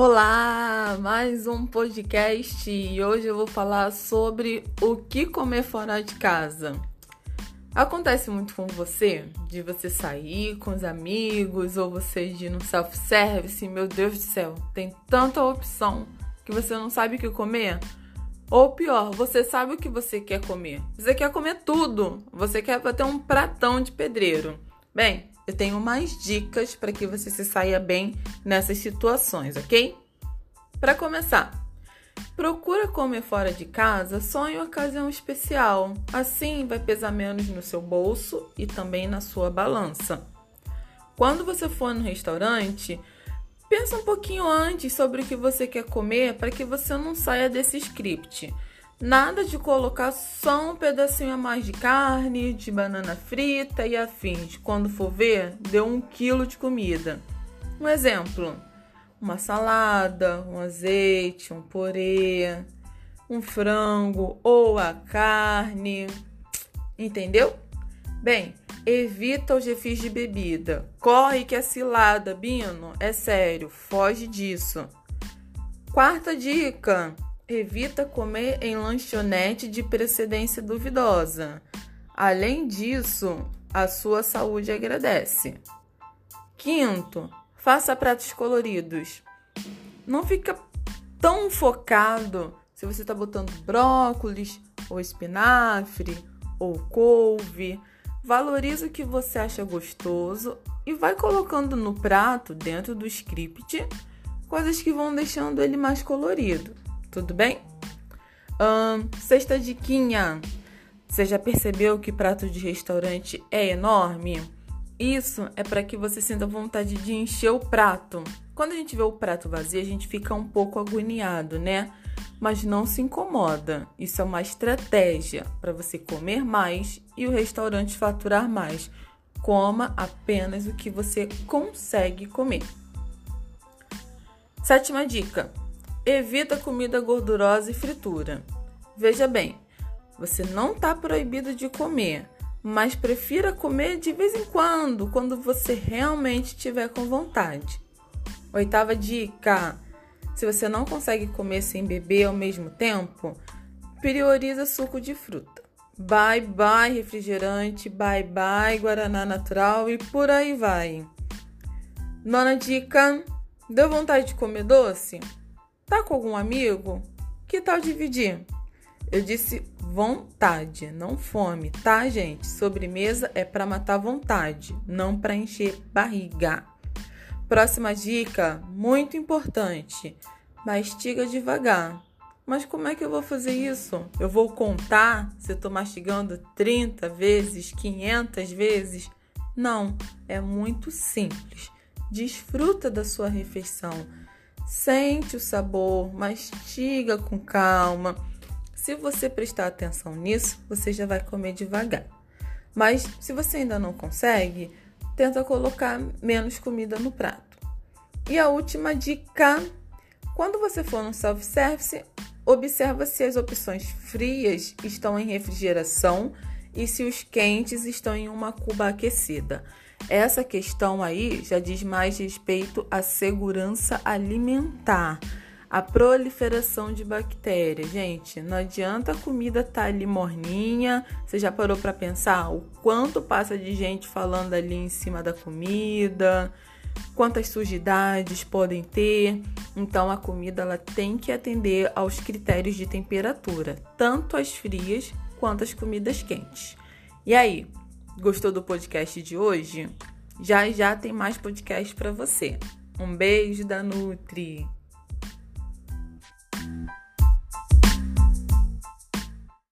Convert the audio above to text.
Olá, mais um podcast e hoje eu vou falar sobre o que comer fora de casa. Acontece muito com você de você sair com os amigos ou você ir no self-service, meu Deus do céu, tem tanta opção que você não sabe o que comer? Ou pior, você sabe o que você quer comer. Você quer comer tudo. Você quer ter um pratão de pedreiro. Bem, eu tenho mais dicas para que você se saia bem nessas situações, ok? Para começar, procura comer fora de casa só em ocasião especial. Assim vai pesar menos no seu bolso e também na sua balança. Quando você for no restaurante, pensa um pouquinho antes sobre o que você quer comer para que você não saia desse script. Nada de colocar só um pedacinho a mais de carne, de banana frita e afins. Quando for ver, deu um quilo de comida. Um exemplo: uma salada, um azeite, um purê, um frango ou a carne. Entendeu? Bem, evita os refis de bebida. Corre que é cilada, Bino. É sério, foge disso. Quarta dica evita comer em lanchonete de precedência duvidosa. Além disso, a sua saúde agradece. Quinto, faça pratos coloridos. Não fica tão focado se você está botando brócolis, ou espinafre, ou couve. Valorize o que você acha gostoso e vai colocando no prato, dentro do script, coisas que vão deixando ele mais colorido tudo bem? Um, sexta diquinha. Você já percebeu que prato de restaurante é enorme? Isso é para que você sinta vontade de encher o prato. Quando a gente vê o prato vazio, a gente fica um pouco agoniado, né? Mas não se incomoda. Isso é uma estratégia para você comer mais e o restaurante faturar mais. Coma apenas o que você consegue comer. Sétima dica: Evita comida gordurosa e fritura. Veja bem, você não está proibido de comer, mas prefira comer de vez em quando, quando você realmente estiver com vontade. Oitava dica: se você não consegue comer sem beber ao mesmo tempo, prioriza suco de fruta. Bye bye refrigerante, bye bye guaraná natural e por aí vai. Nona dica: deu vontade de comer doce? Tá com algum amigo? Que tal dividir? Eu disse vontade, não fome, tá, gente? Sobremesa é para matar vontade, não para encher barriga. Próxima dica, muito importante: mastiga devagar. Mas como é que eu vou fazer isso? Eu vou contar se eu tô mastigando 30 vezes, 500 vezes? Não, é muito simples. Desfruta da sua refeição Sente o sabor, mastiga com calma. Se você prestar atenção nisso, você já vai comer devagar. Mas se você ainda não consegue, tenta colocar menos comida no prato. E a última dica: quando você for no self-service, observa se as opções frias estão em refrigeração e se os quentes estão em uma cuba aquecida. Essa questão aí já diz mais respeito à segurança alimentar, à proliferação de bactérias. Gente, não adianta a comida estar tá ali morninha. Você já parou para pensar o quanto passa de gente falando ali em cima da comida? Quantas sujidades podem ter? Então a comida ela tem que atender aos critérios de temperatura, tanto as frias quanto as comidas quentes. E aí, Gostou do podcast de hoje? Já já tem mais podcast para você. Um beijo da Nutri.